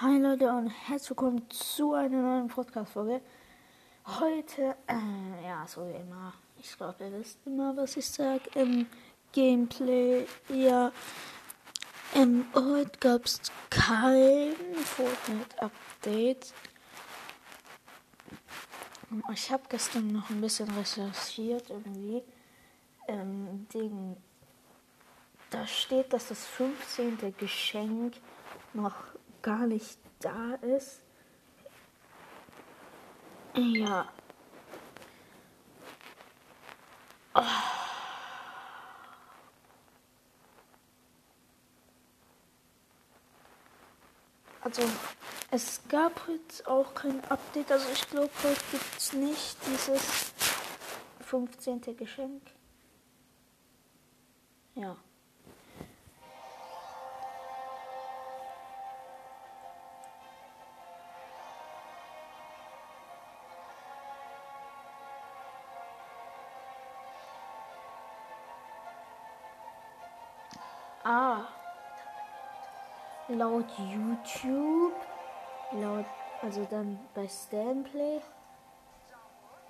Hi Leute und herzlich willkommen zu einer neuen Podcast-Folge. Heute, äh, ja, so wie immer, ich glaube, ihr wisst immer, was ich sage im Gameplay. Ja, ähm, heute gab es kein Fortnite-Update. Ich habe gestern noch ein bisschen recherchiert irgendwie. Ähm, Ding, da steht, dass das 15. Geschenk noch gar nicht da ist. Ja. Oh. Also, es gab jetzt auch kein Update. Also, ich glaube, heute gibt es nicht dieses 15. Geschenk. Ja. Laut YouTube, laut, also dann bei Stanplay,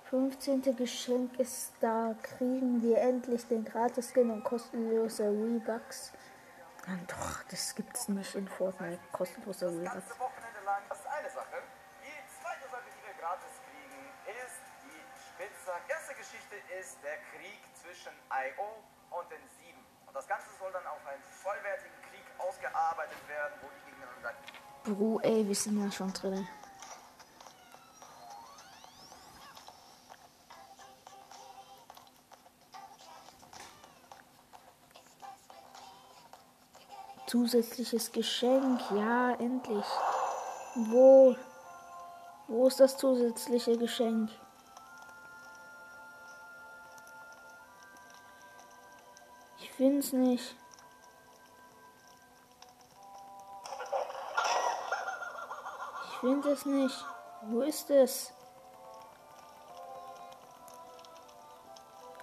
15. Geschenk ist da, kriegen wir endlich den Gratis-Skin und kostenlose Rebucks. Nein, doch, das gibt's nicht in Fortnite, kostenlose Rebucks. Erste Geschichte ist der Krieg zwischen IO und den Sieben. Und das Ganze soll dann auf einen vollwertigen ausgearbeitet werden, wo die gegeneinander. Bro, ey, wir sind ja schon drin. Zusätzliches Geschenk, ja, endlich. Wo? Wo ist das zusätzliche Geschenk? Ich find's nicht. Finde es nicht. Wo ist es?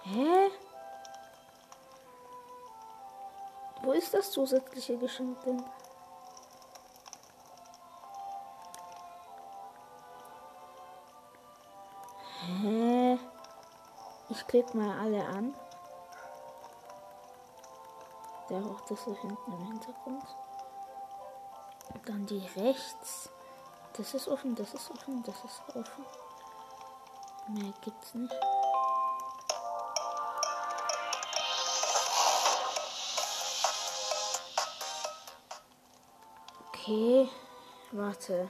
Hä? Wo ist das zusätzliche Geschenk denn? Hä? Ich klicke mal alle an. Der auch das so hinten im Hintergrund. Und dann die rechts. Das ist offen, das ist offen, das ist offen. Mehr gibt's nicht. Okay, warte.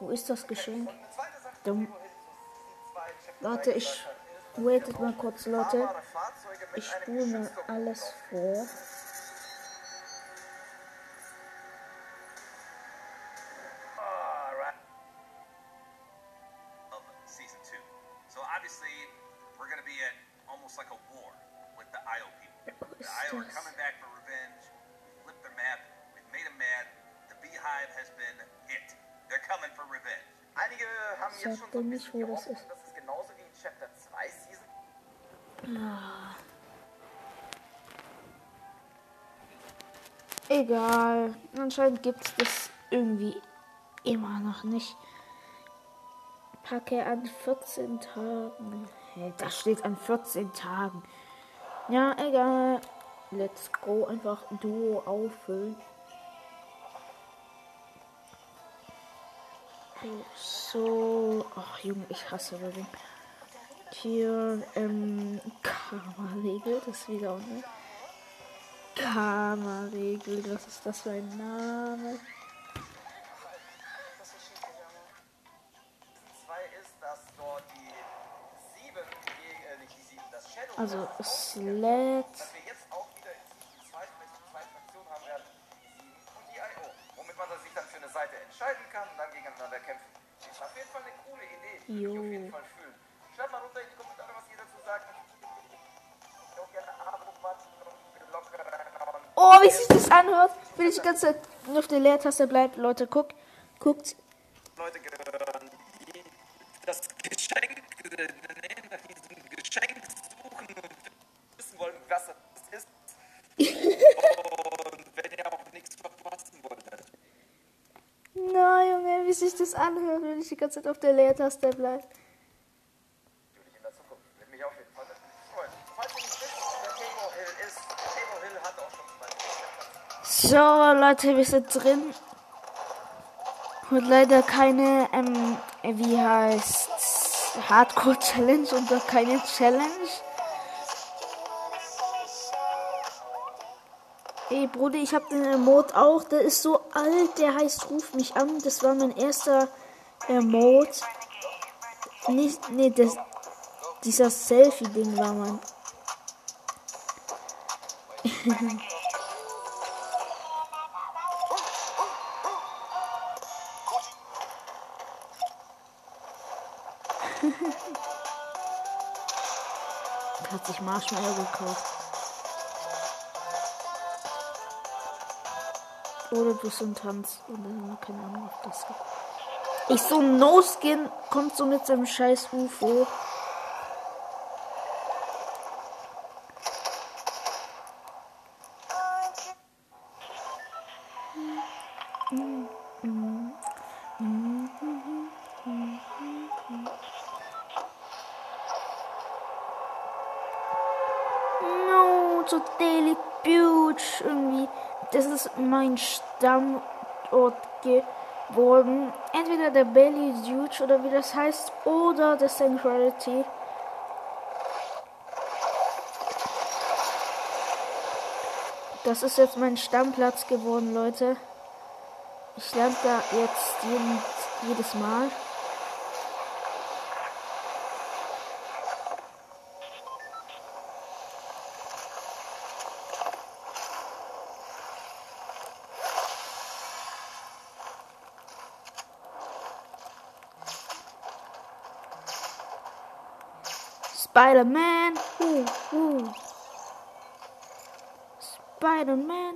Wo ist das Geschenk? Dumm. Warte, ich waitet mal kurz, Leute. Ich spule mal alles vor. Nicht, wo das ist. dass es genauso wie in Chapter 2 Season Ah. Egal. Anscheinend gibt es das irgendwie immer noch nicht. Packe an 14 Tagen. Hey, da steht an 14 Tagen. Ja, egal. Let's go. Einfach Duo auffüllen. So. Ach, Junge, ich hasse Ribbon. Hier, ähm, Karma-Regel, das ist wieder unten. Karma-Regel, was ist das für ein Name? das ist ganze Zeit nur auf der Leertaste bleibe. Leute, guckt, guckt. Leute gehören, die das Geschenk, äh, nach diesem Geschenk suchen und wissen wollen, was das ist. und wenn ihr auch nichts verpassen wollt. Na, Junge, wie sich das anhört, wenn ich die ganze Zeit auf der Leertaste bleibe. So, Leute, wir sind drin. Und leider keine, ähm, wie heißt Hardcore Challenge und auch keine Challenge. Ey, Bruder, ich hab den Emote auch. Der ist so alt, der heißt Ruf mich an. Das war mein erster Emote. Nicht, nee, das, dieser Selfie-Ding war man. hat sich Marshmallow gekauft. Oder du sind Tanz. Oder keine Ahnung, ob das gibt. Ich so No-Skin kommt so mit seinem scheiß UFO. Stammort geworden. Entweder der Belly Huge oder wie das heißt, oder der Sanctuarity. Das ist jetzt mein Stammplatz geworden, Leute. Ich lerne da jetzt jeden, jedes Mal. Spider-Man. Spider-Man.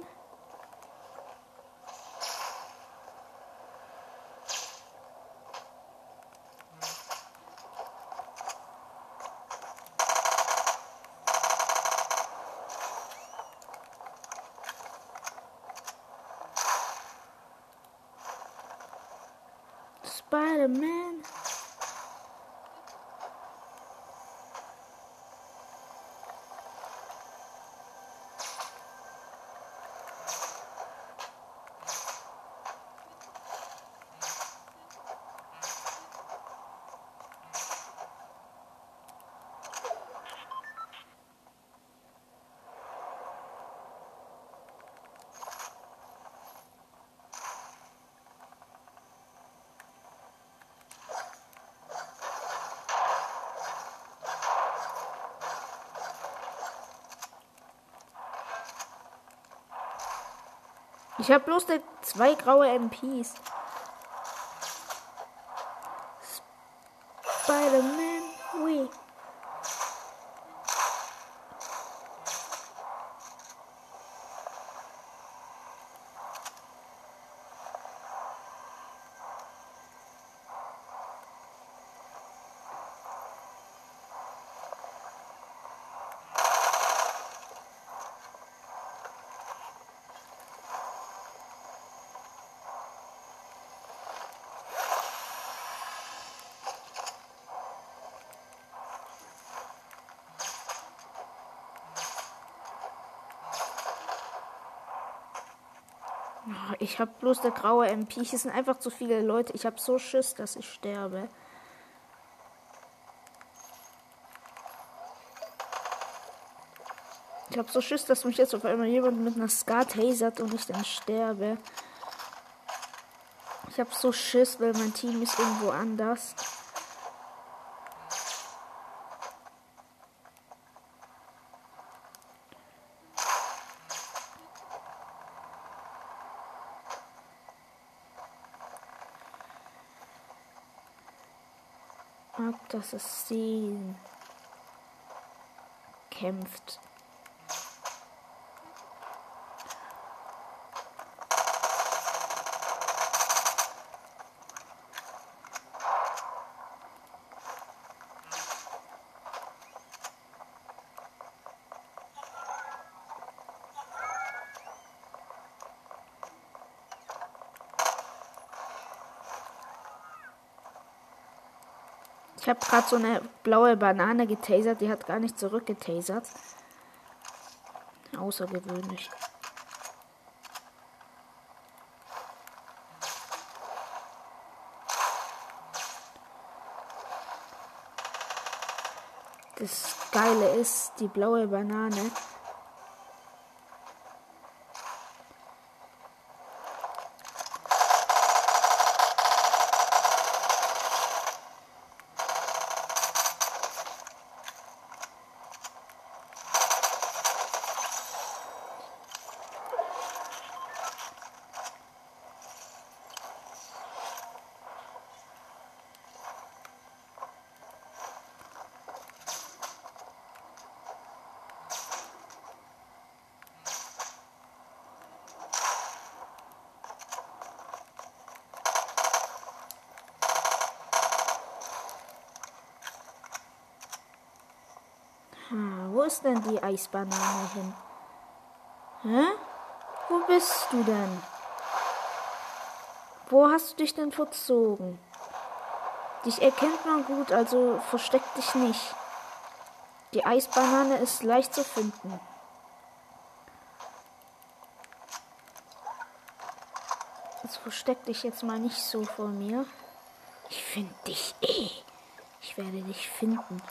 Ich habe bloß zwei graue MPs. Spider-Man, oui. Oh, Ich habe bloß der graue MP. Hier sind einfach zu viele Leute. Ich habe so Schiss, dass ich sterbe. Ich habe so Schiss, dass mich jetzt auf einmal jemand mit einer Skat tasert und ich dann sterbe. Ich habe so Schiss, weil mein Team ist irgendwo anders. Das ist sie kämpft. Ich habe gerade so eine blaue Banane getasert, die hat gar nicht zurückgetasert. Außergewöhnlich. Das Geile ist, die blaue Banane Ah, wo ist denn die Eisbanane hin? Hä? Wo bist du denn? Wo hast du dich denn verzogen? Dich erkennt man gut, also versteck dich nicht. Die Eisbanane ist leicht zu finden. Jetzt versteck dich jetzt mal nicht so vor mir. Ich finde dich eh. Ich werde dich finden.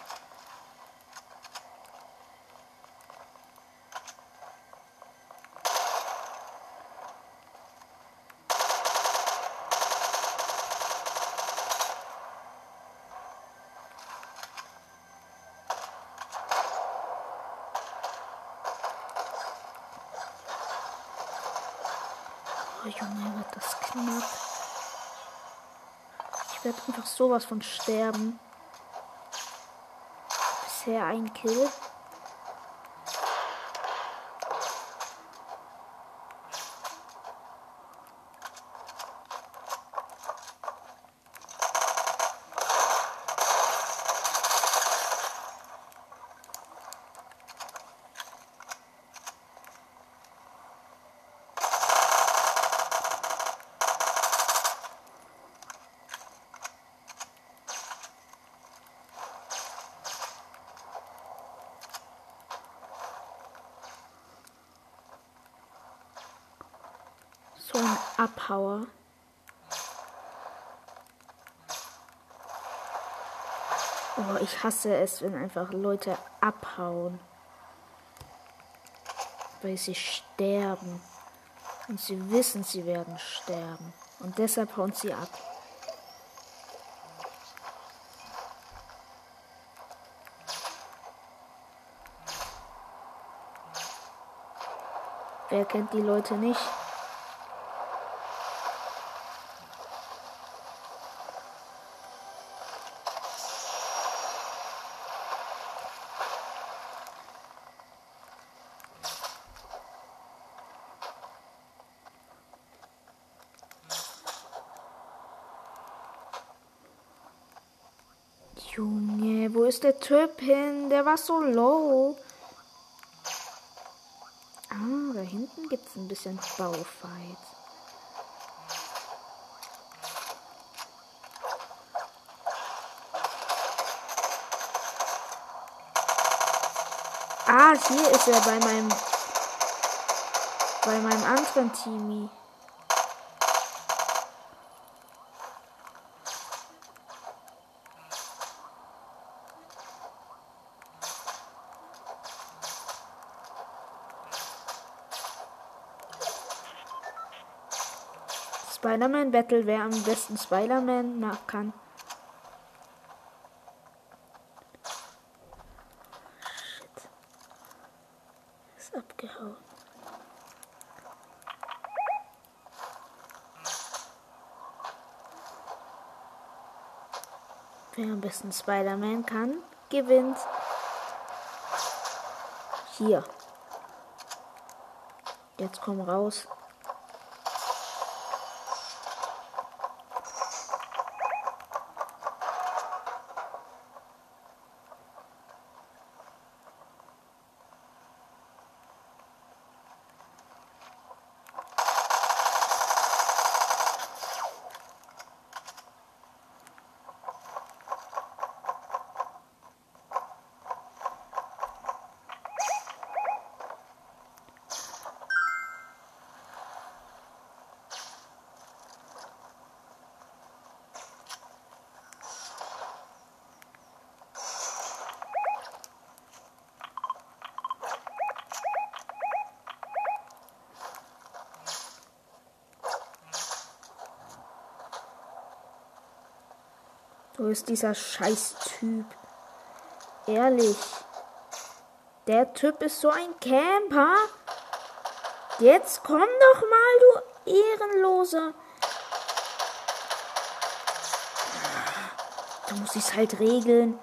Oh Junge, wird das knapp. Ich werde einfach sowas von sterben. Bisher ein Kill. So ein Abhauer. Oh, ich hasse es, wenn einfach Leute abhauen. Weil sie sterben. Und sie wissen, sie werden sterben. Und deshalb hauen sie ab. Wer kennt die Leute nicht? Junge, wo ist der Typ hin? Der war so low. Ah, da hinten gibt es ein bisschen Baufight. Ah, hier ist er bei meinem bei meinem anderen Teamie. Spider-Man Battle, wer am besten Spider-Man nach kann. Shit. Ist abgehauen. Wer am besten Spider-Man kann, gewinnt. Hier. Jetzt komm raus. Wo ist dieser scheiß Typ? Ehrlich. Der Typ ist so ein Camper. Jetzt komm doch mal, du Ehrenloser. Da muss ich's halt regeln.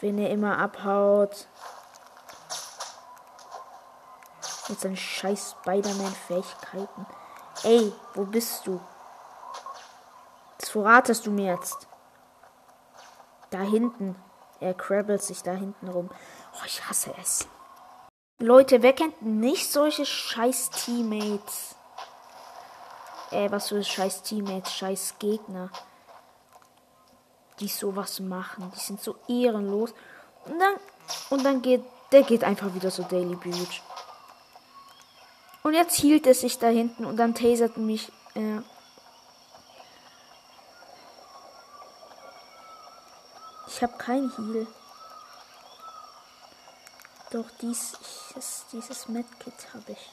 Wenn er immer abhaut. Mit seinen scheiß Spider-Man-Fähigkeiten. Ey, wo bist du? Das verratest du mir jetzt. Da hinten. Er krabbelt sich da hinten rum. Oh, ich hasse es. Leute, wer kennt nicht solche scheiß Teammates? Äh, was für scheiß Teammates, scheiß Gegner. Die sowas machen. Die sind so ehrenlos. Und dann, und dann geht, der geht einfach wieder so Daily Beauty. Und jetzt hielt es sich da hinten und dann tasert mich. Äh, ich habe kein Heal. Doch dies, ich, dieses Medkit habe ich.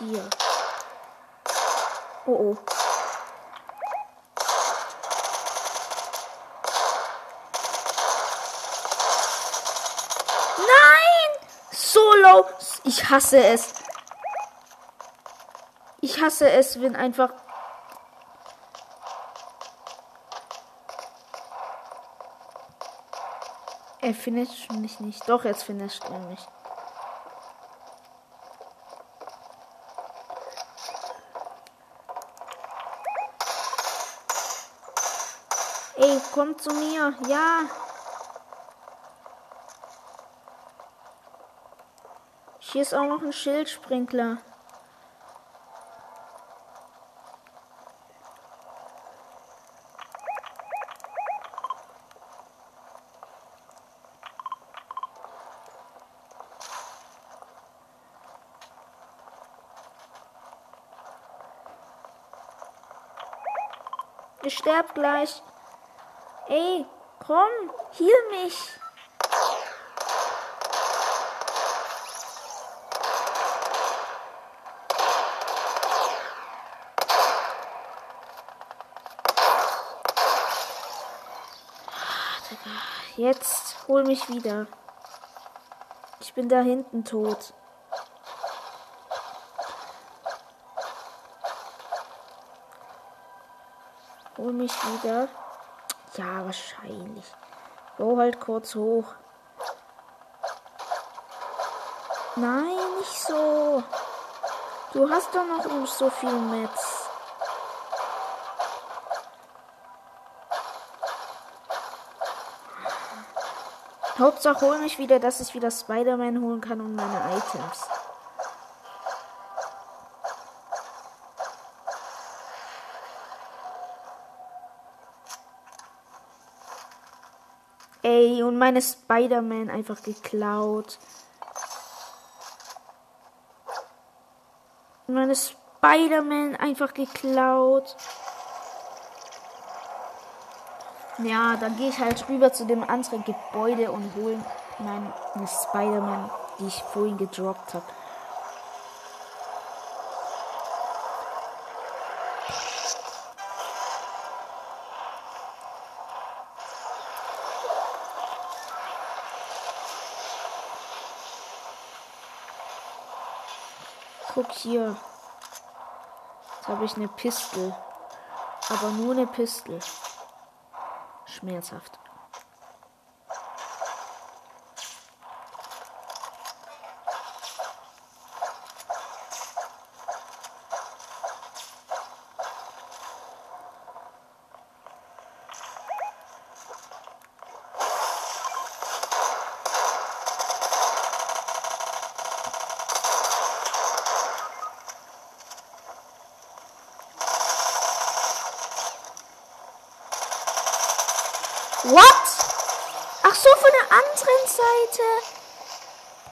Hier. Oh oh. Nein! Solo! Ich hasse es. Ich hasse es, wenn einfach. Er finisht mich nicht. Doch, jetzt finisht er mich. Ey, komm zu mir. Ja. Hier ist auch noch ein Schildsprinkler. Ich sterb gleich. Ey, komm, heal mich. Jetzt hol mich wieder. Ich bin da hinten tot. Hol mich wieder. Ja, wahrscheinlich. Go halt kurz hoch. Nein, nicht so. Du hast doch noch so viel Metz. Hauptsache hol mich wieder, dass ich wieder Spider-Man holen kann und meine Items. Ey, und meine Spider-Man einfach geklaut. Meine Spider-Man einfach geklaut. Ja, dann gehe ich halt rüber zu dem anderen Gebäude und hole meine Spider-Man, die ich vorhin gedroppt habe. Guck hier. Jetzt habe ich eine Pistole. Aber nur eine Pistole. Schmerzhaft. What? Ach so, von der anderen Seite.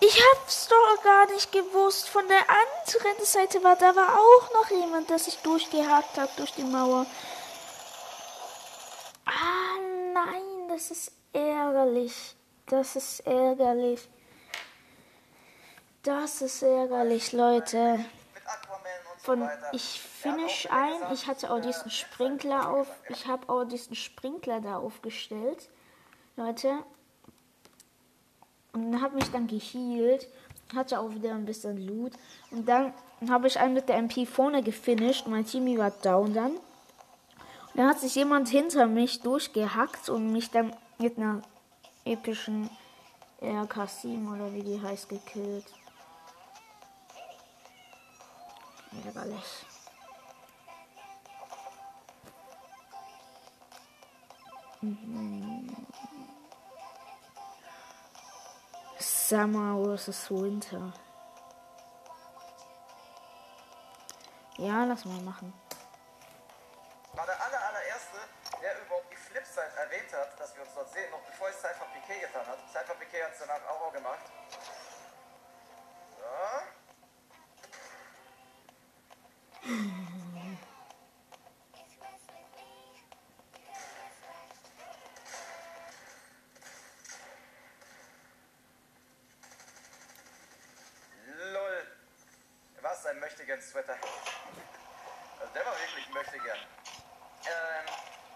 Ich hab's doch gar nicht gewusst. Von der anderen Seite war da war auch noch jemand, der sich durchgehakt hat durch die Mauer. das ist ärgerlich. Das ist ärgerlich. Das ist ärgerlich, Leute. Von ich finish ein. Ich hatte auch diesen Sprinkler auf. Ich habe auch diesen Sprinkler da aufgestellt, Leute. Und habe mich dann gehealt. Hatte auch wieder ein bisschen Loot. Und dann habe ich einen mit der MP vorne gefinisht. Mein Team war down dann. Und dann hat sich jemand hinter mich durchgehackt und mich dann mit einer epischen RK7 oder wie die heißt gekillt. Ärgerlich. Mhm. Summer vs. Winter. Ja, lass mal machen. Sweater. Also der war wirklich möchtegern. Ähm,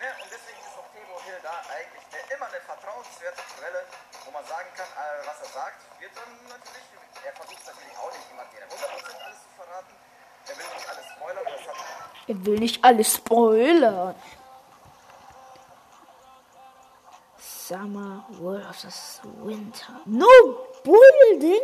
ne, und deswegen ist auch Temo Hill da eigentlich der immer eine vertrauenswerte Quelle, wo man sagen kann, äh, was er sagt, wird dann natürlich, er versucht natürlich auch nicht immer dir 100% alles zu verraten. Er will nicht alles spoilern, das hat Er will nicht alles spoilern. Summer vs. Winter. No building.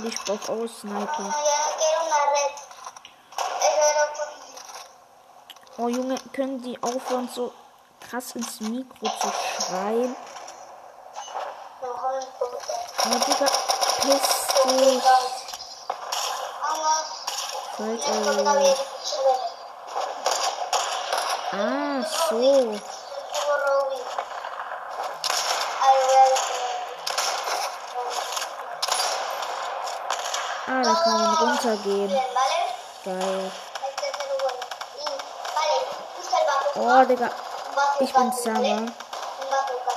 Und ich brauch auch Sniper. Oh Junge, können die aufhören so krass ins Mikro zu schreien? Oh Digga, piss dich. Halt, äh. Ah, so. El bazooka. Oh, Digga. Ich bin. Summer. Un bazooka.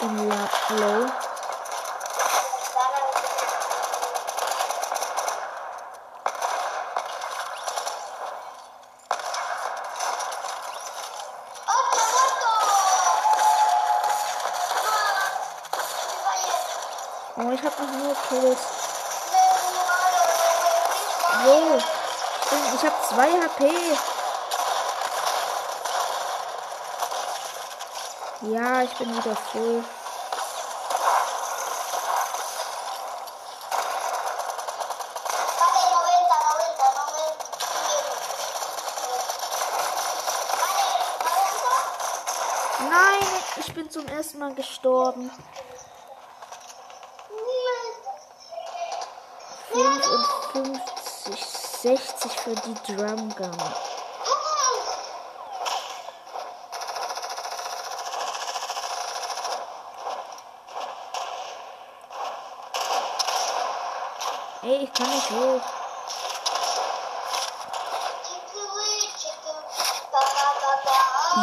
¡Toma, 2 HP. Ja, ich bin wieder voll. Vale, 90, 90, no me entiendo. Vale, 90. Nein, ich bin zum ersten Mal gestorben. 55, 60 für die Drum Gun. Ey, ich kann nicht hoch.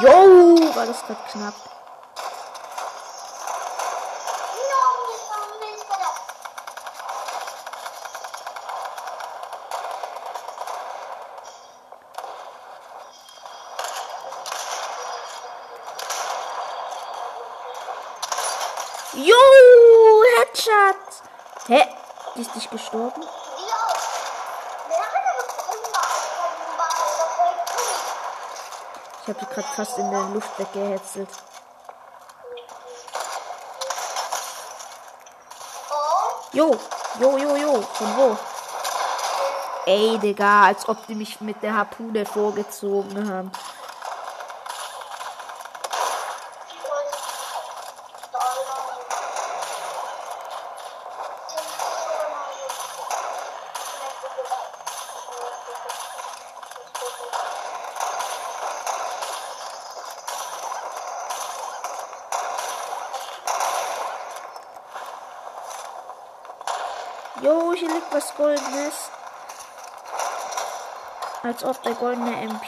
Jo, war das gerade knapp. Jo, Headshot. Hä? Nicht gestorben? Ich habe die gerade fast in der Luft weggehetzelt. Jo, jo, jo, jo. Von wo? Ey, Digga, als ob die mich mit der Harpune vorgezogen haben. Goldenes. Als ob der goldene MP.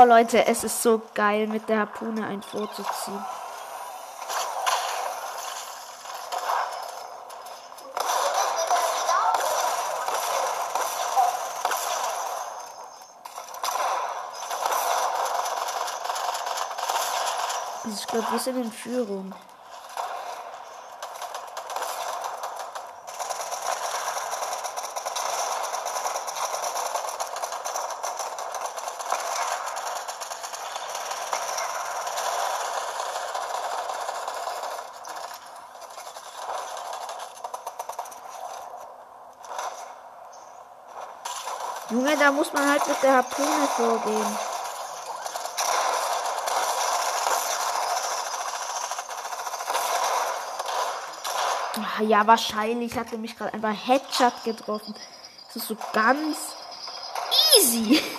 Oh Leute, es ist so geil, mit der Harpune ein vorzuziehen. Also ich glaube, wir sind in Führung. Junge, muss man halt mit der Harpune vorgehen. Ah, Ja, wahrscheinlich hat er mich gerade einfach Headshot getroffen. Das ist so ganz easy.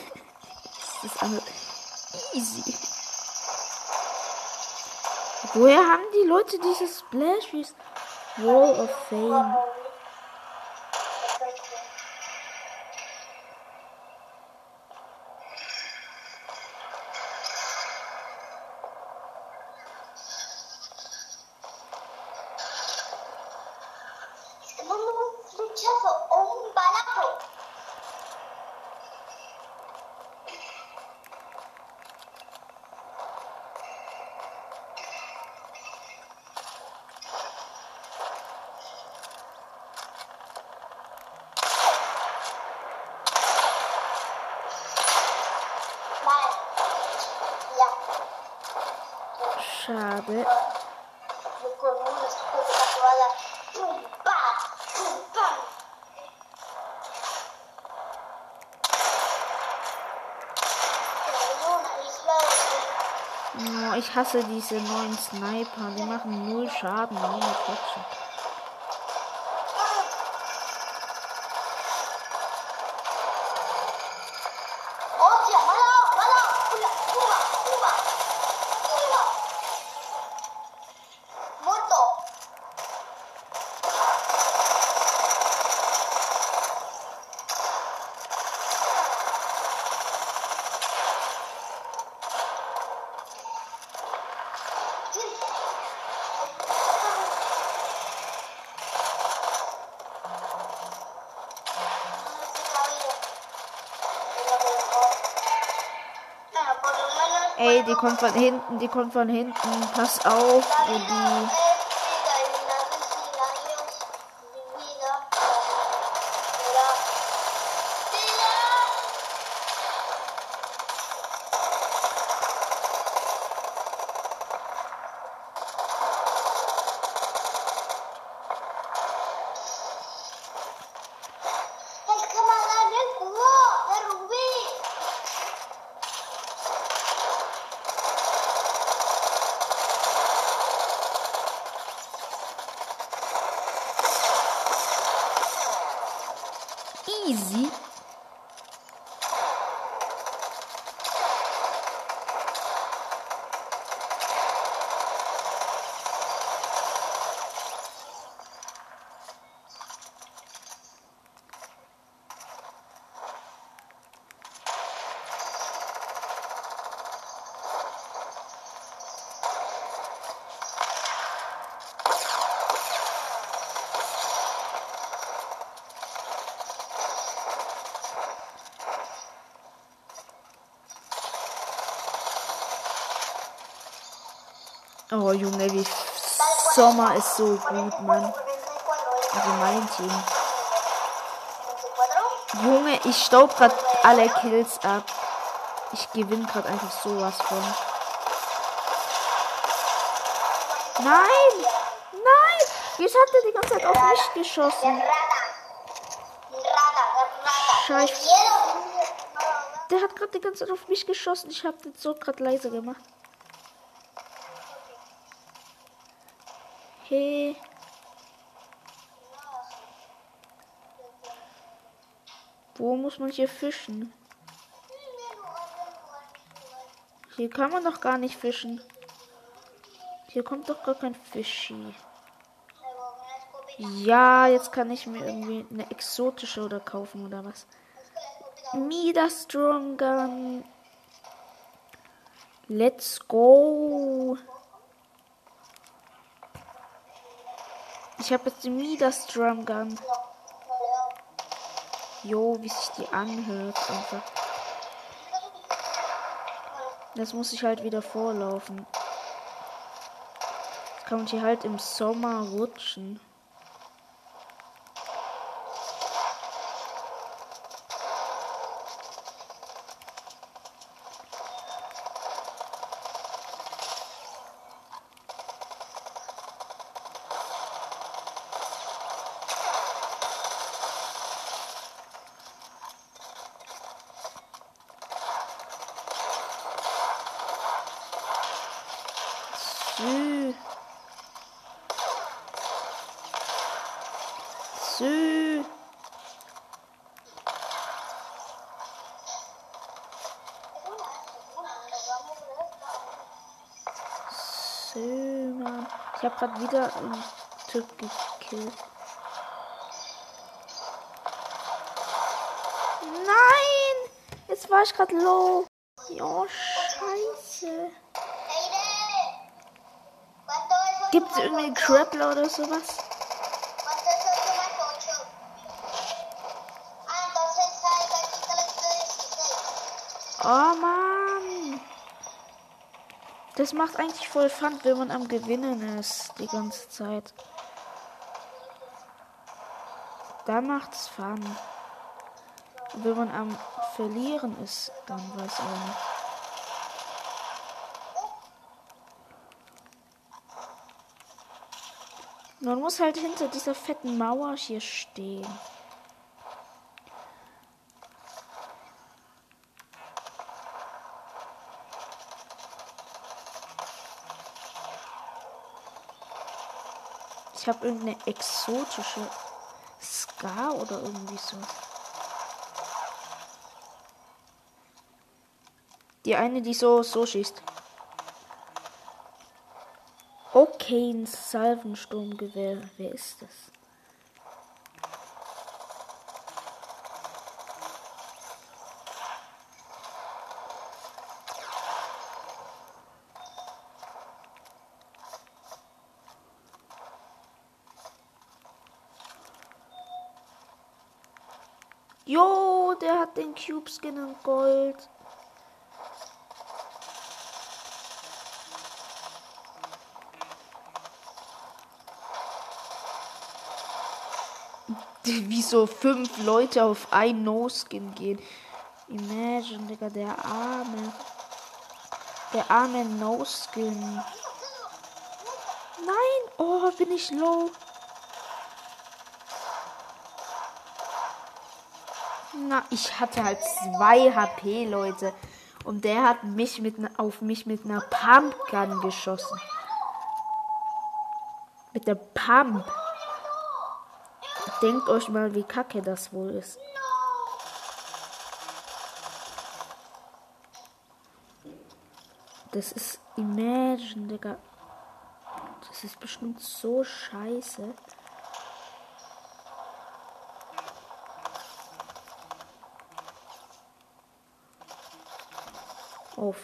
Das ist easy. Woher haben die Leute dieses Splashies? Wall of Fame. De... Oh, ich hasse diese neuen Sniper. Die machen null Schaden, ohne Headshot. ¡Hostia! Die kommt von hinten, die kommt von hinten. Pass auf, wo. Oh Junge, wie Sommer ist so gut, Mann. Also mein Team. Junge, ich staub grad alle Kills ab. Ich gewinne gerade einfach sowas von. Nein! Nein! Jetzt hat er die ganze Zeit auf mich geschossen. Scheiße. Der hat gerade die ganze Zeit auf mich geschossen. Ich habe den so gerade leise gemacht. Hey. Wo muss man hier fischen? Hier kann man doch gar nicht fischen. Hier kommt doch gar kein Fischi. Ja, jetzt kann ich mir irgendwie eine exotische oder kaufen oder was. Midas Strong Gun. Let's go. Ich habe jetzt Midas Drum Gun. Jo, wie sich die anhört einfach. Das muss ich halt wieder vorlaufen. Jetzt kann man hier halt im Sommer rutschen. Sü, Mann. Ich habe gerade wieder einen Typ gekillt. Nein! Jetzt war ich gerade low. Jo, scheiße. ¿Cuánto es ocho Gibt es irgendwie? Grappler oder sowas? Oh Mann. Das macht eigentlich voll Fun, wenn man am Gewinnen ist die ganze Zeit. Da macht's Fun. Wenn man am Verlieren ist, dann weiß ich nicht. Man muss halt hinter dieser fetten Mauer hier stehen. Ich habe irgendeine exotische Ska oder irgendwie so. Die eine, die so so schießt. Okay, ein Salvensturmgewehr. Wer ist das? Jo, der hat den Cube Skin in Gold. Wie so fünf Leute auf ein No-Skin gehen. Imagine, Digga, der arme. Der arme No-Skin. Nein! Oh, bin ich low. Na, ich hatte halt zwei HP, Leute. Und der hat mich mit ne- auf mich mit einer Pumpgun geschossen. Mit der Pump. Denkt euch mal, wie kacke das wohl ist. Das ist Imagine, Digga. Das ist bestimmt so scheiße. Auf.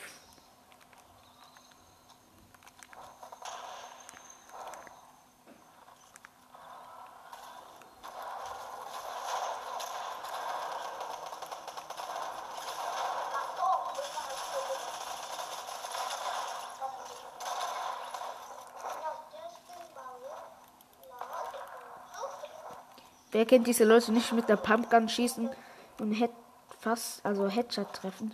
Wer kennt diese Leute nicht mit der Pumpgun schießen und Head fast, also Headshot treffen?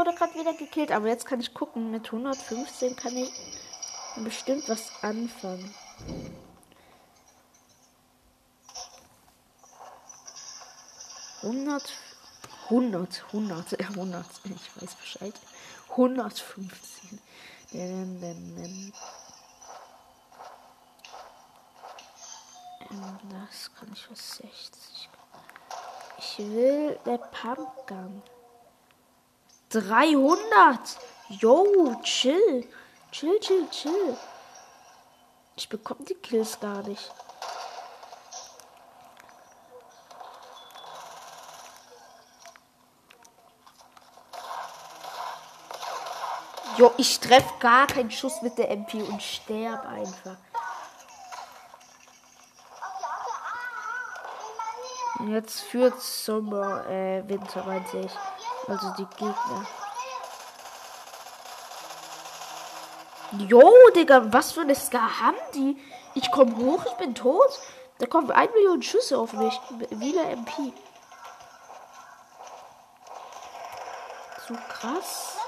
Wurde gerade wieder gekillt, aber jetzt kann ich gucken. Mit 115 kann ich bestimmt was anfangen. Hundert, hundert, hundert, äh, hundert, ich weiß Bescheid. 115. Ähm, ähm, ähm, das kann ich für 60. Ich will der Pumpgun. 300. Yo, chill. Chill, chill, chill. Ich bekomme die Kills gar nicht. Jo, ich treffe gar keinen Schuss mit der MP und sterb einfach. Jetzt führt Sommer, äh, Winter, meinte ich. Also die Gegner. Jo, Digga, was für eine Ska haben die? Ich komme hoch, ich bin tot. Da kommen ein Million Schüsse auf mich. Wieder MP. Zu krass.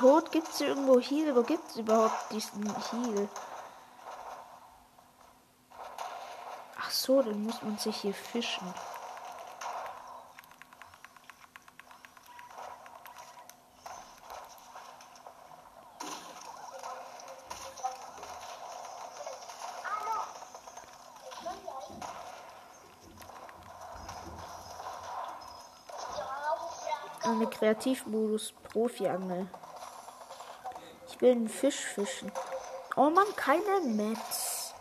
Tot. Gibt es irgendwo Heal? Wo gibt es überhaupt diesen Heal? Ach so, dann muss man sich hier fischen. Eine Kreativmodus Profi-Angel. Will einen Fisch fischen. Oh man, keine Metz.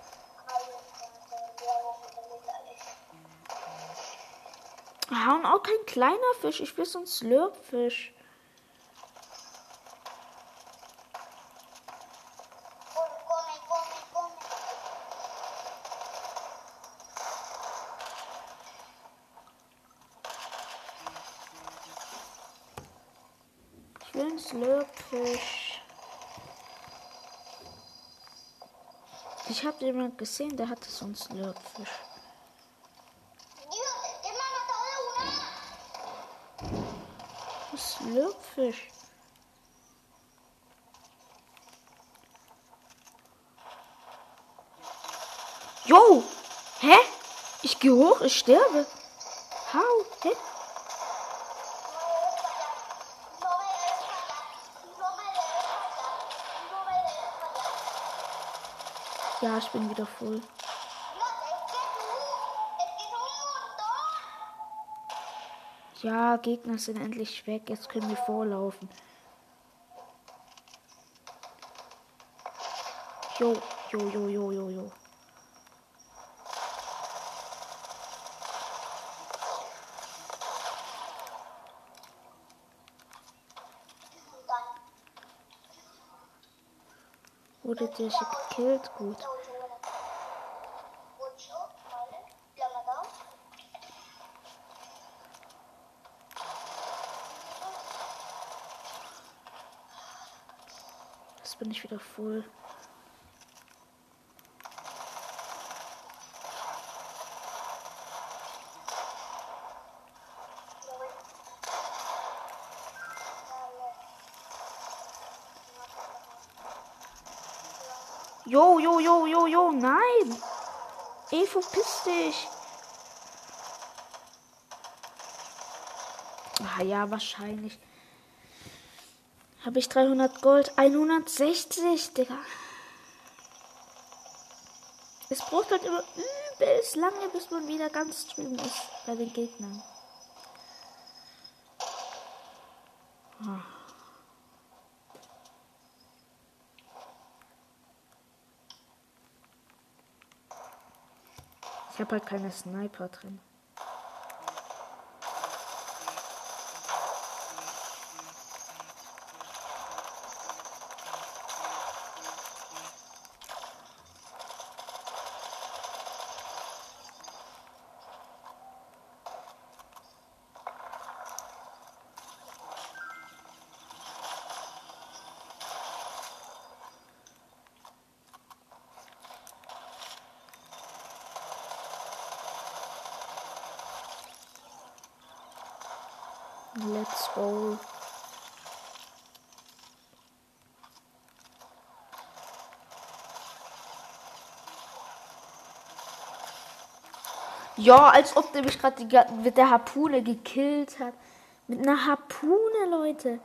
Ah, und auch kein kleiner Fisch. Ich will so einen Slurpfisch. Ich will einen Slurpfisch. Ich habe jemand gesehen, der hatte so einen Slurpfisch. Slurpfisch. Jo! Hä? Ich gehe hoch, ich sterbe. How? Hä? Ja, ich bin wieder voll. Ja, Gegner sind endlich weg. Jetzt können wir vorlaufen. Jo, jo, jo, jo, jo, jo. Wurde der gekillt? Gut. Jetzt bin ich wieder voll. Jo, jo, jo, jo, jo, nein! Ey, verpiss dich! Ah ja, wahrscheinlich. Habe ich 300 Gold? 160, Digga. Es braucht halt immer übelst lange, bis man wieder ganz drüben ist bei den Gegnern. Ah. Ich habe halt keine Sniper drin. Let's go. Ja, als ob der mich gerade mit der Harpune gekillt hat. Mit einer Harpune, Leute.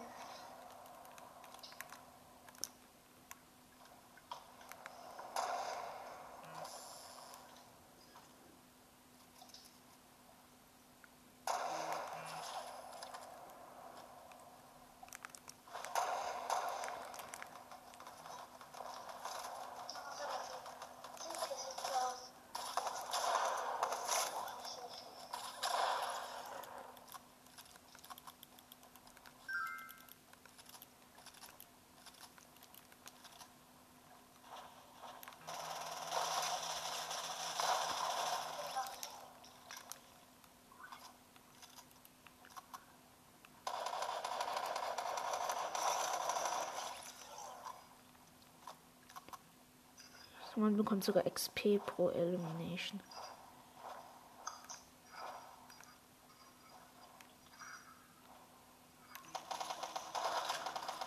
Man bekommt sogar XP pro Elimination.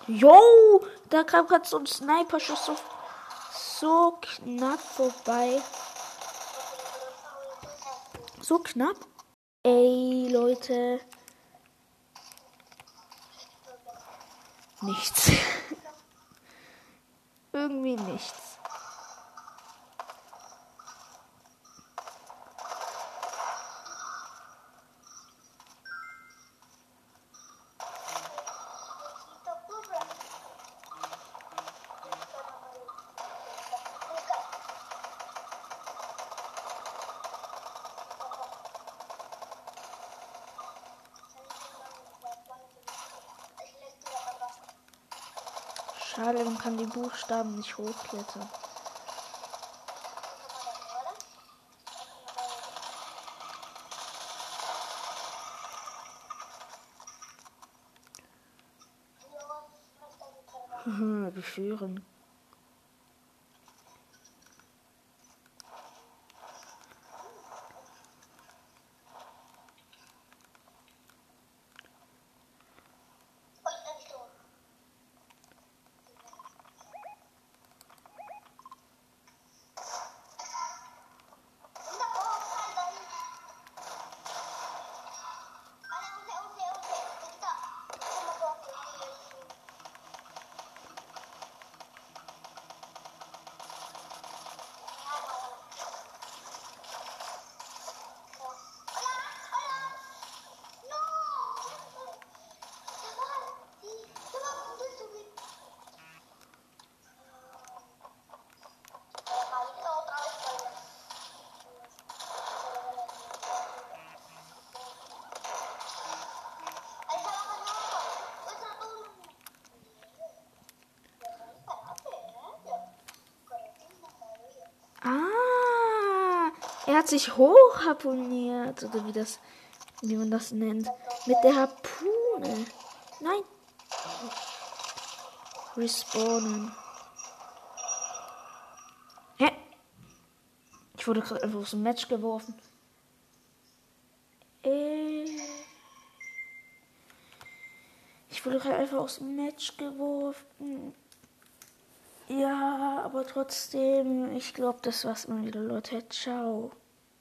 Jo, da kam gerade so ein Sniper-Schuss so, so knapp vorbei. So knapp. Ey, Leute. Nichts. Irgendwie nichts. Schade, man kann die Buchstaben nicht hochklettern. Wir Er hat sich hochharponiert, oder wie das, wie man das nennt. Mit der Harpune. Nein. Respawnen. Hä? Ich wurde gerade einfach aus dem Match geworfen. Äh. Ich wurde gerade einfach aus dem Match geworfen. Ja, aber trotzdem, ich glaube, das war's mal wieder, Leute. Ciao.